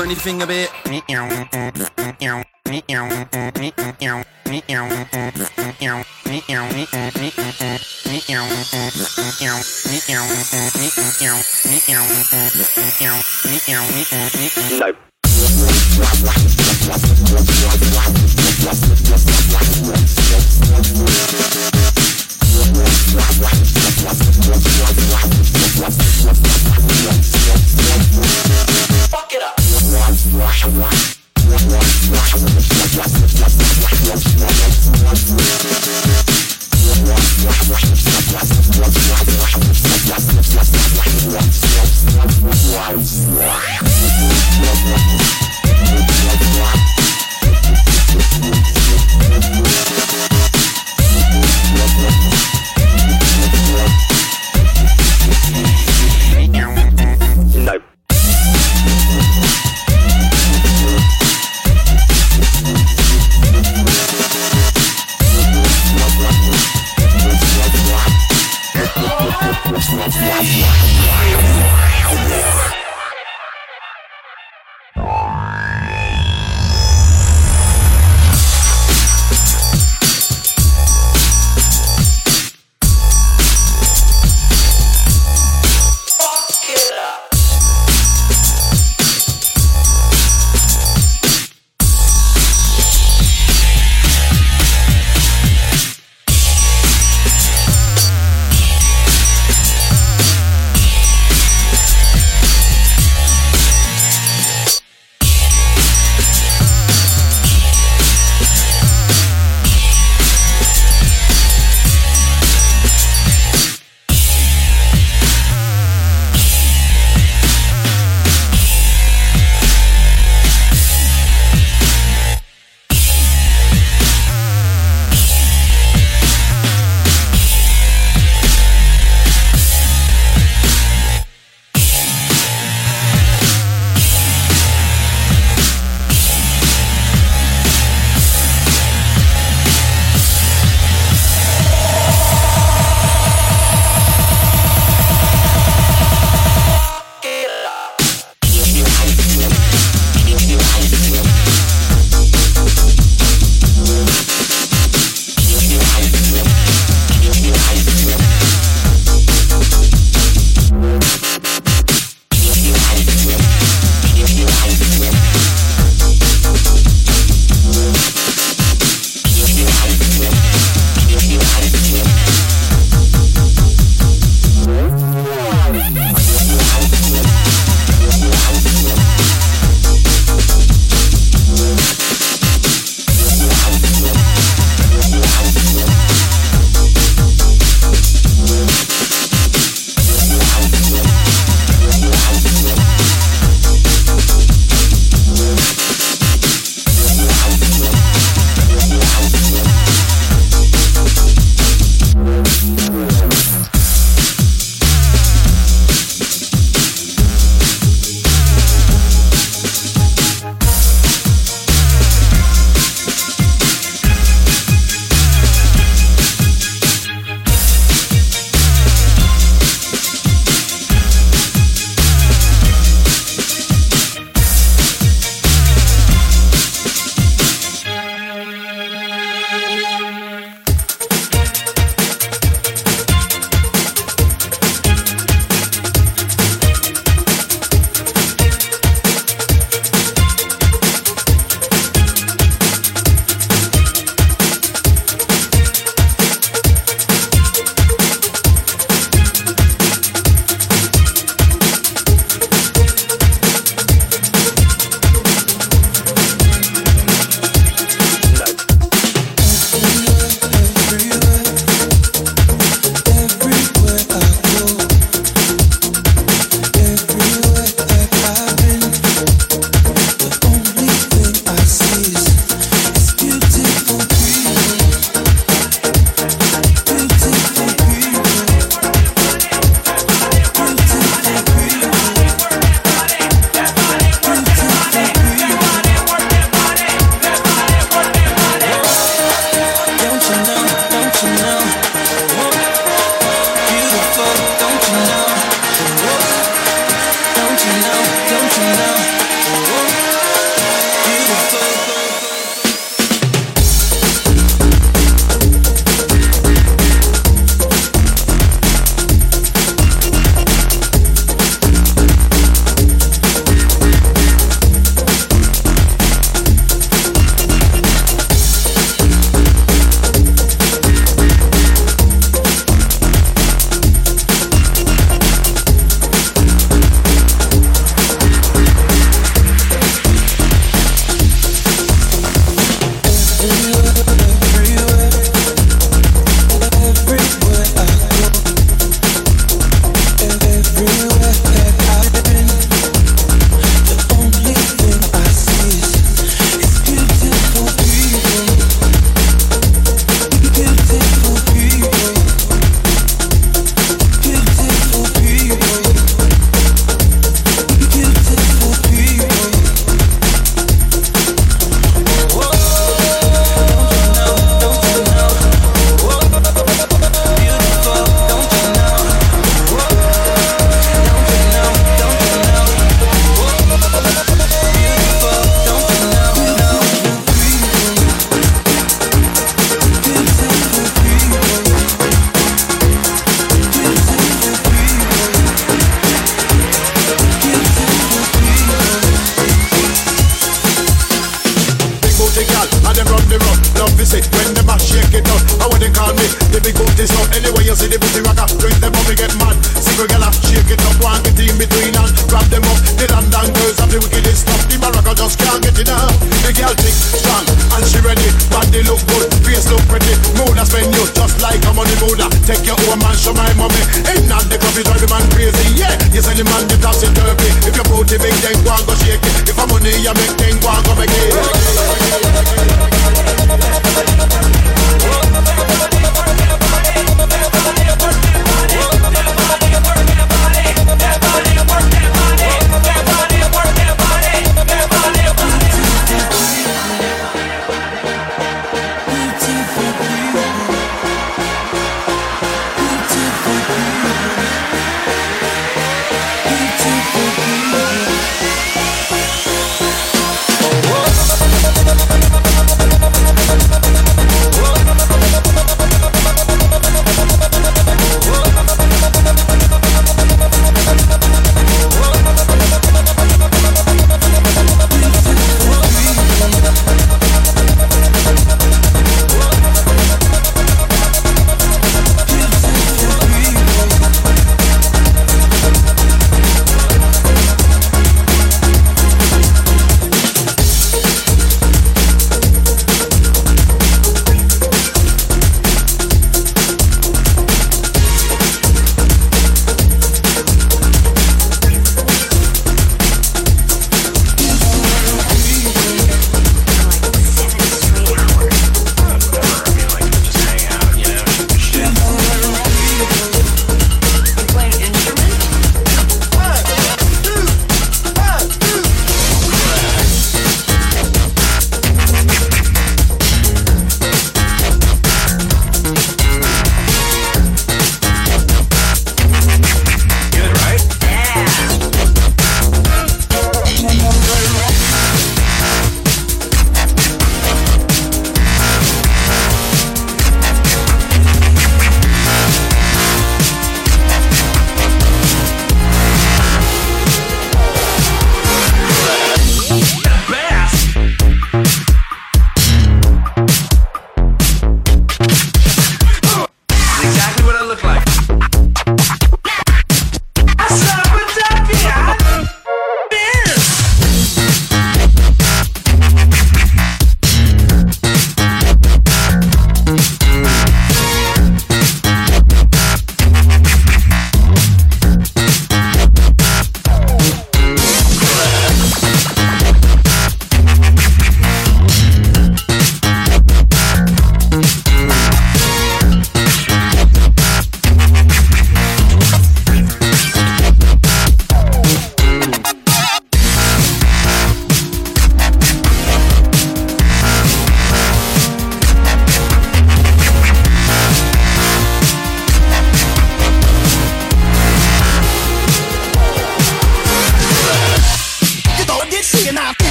anything a bit. No. Fuck Wow, wow, wow, wow.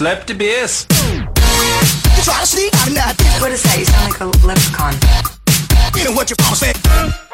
slap the bass. You try to sneak out of nothing. What is that? You sound like a leprechaun. You know what your father said.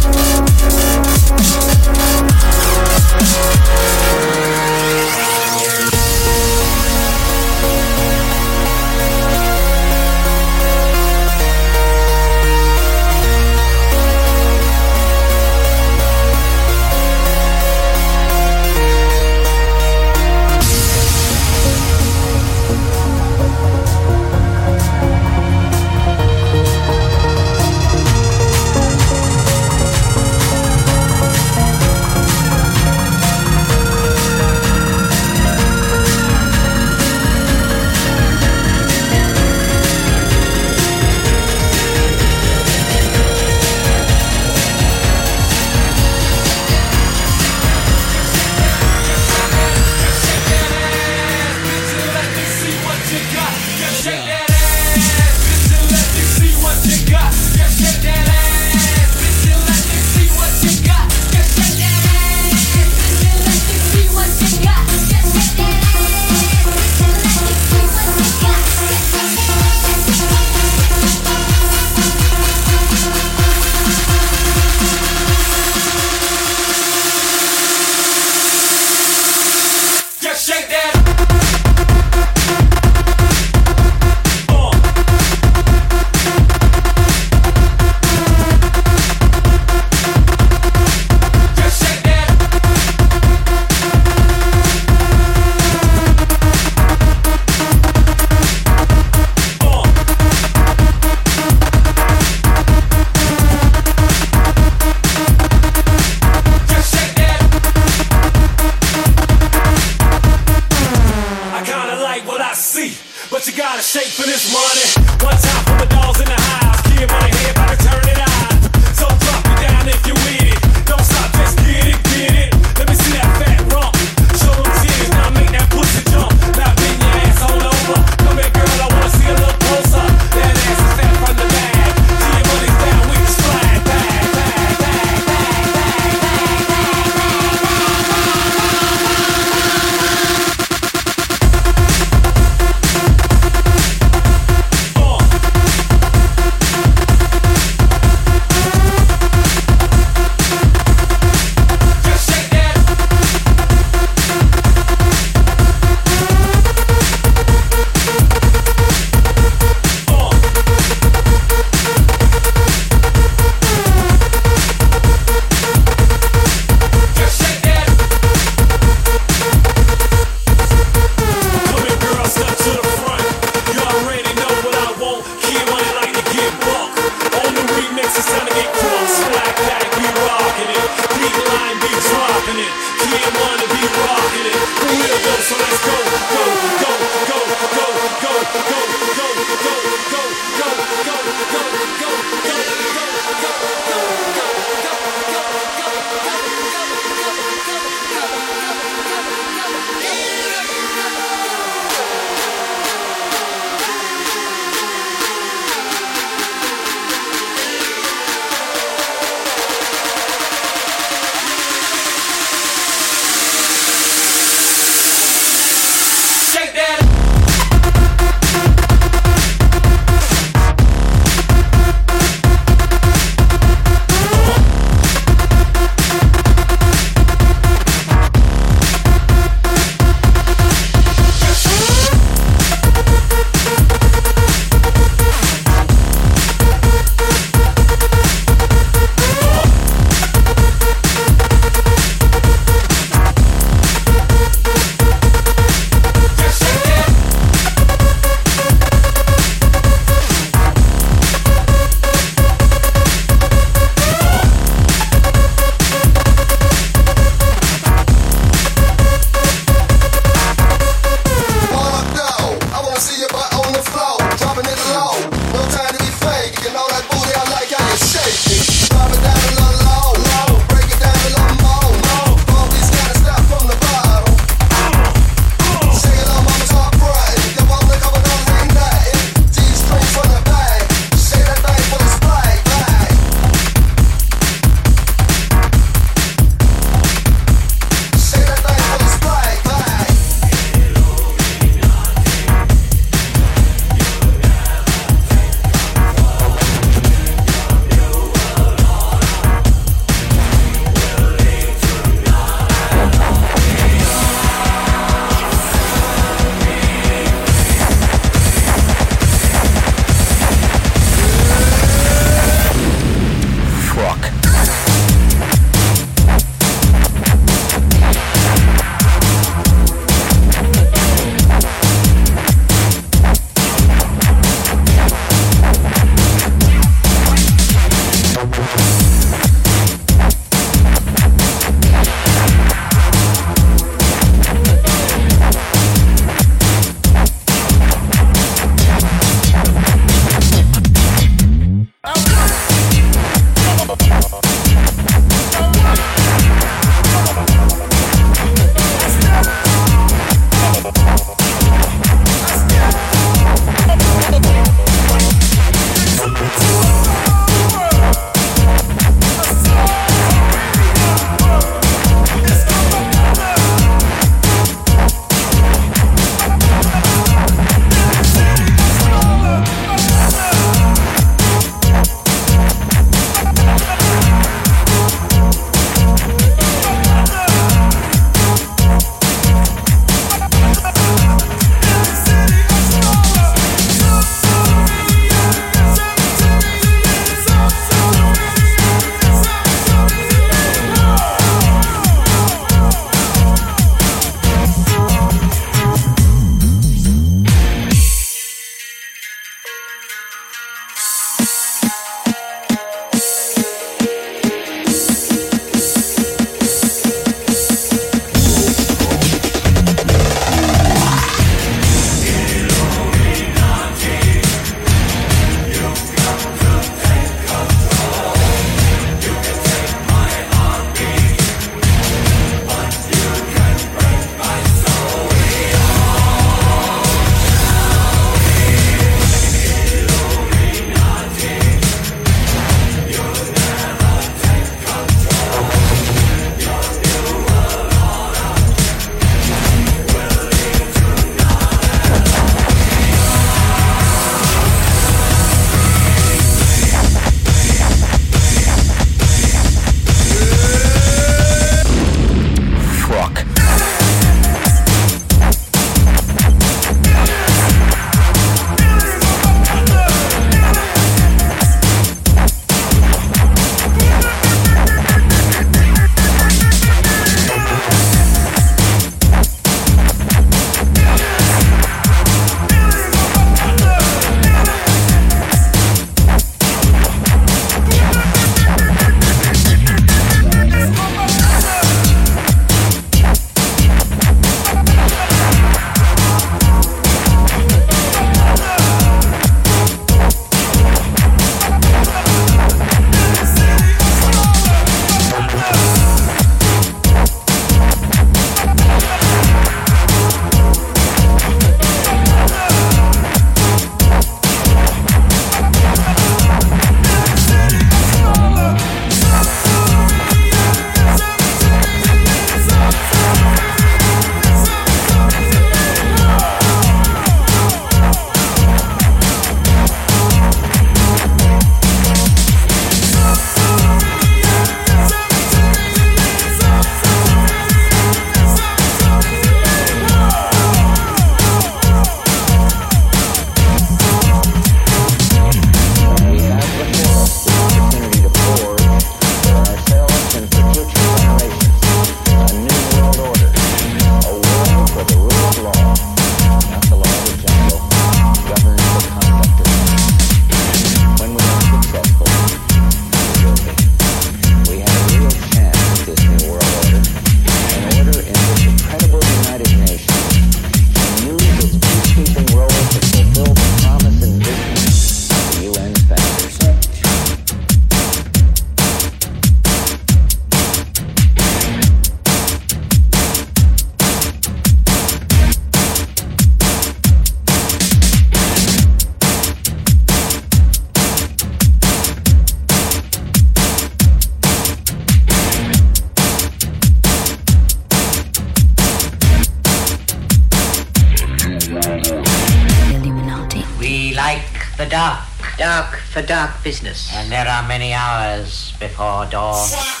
Business. and there are many hours before dawn. Fuck.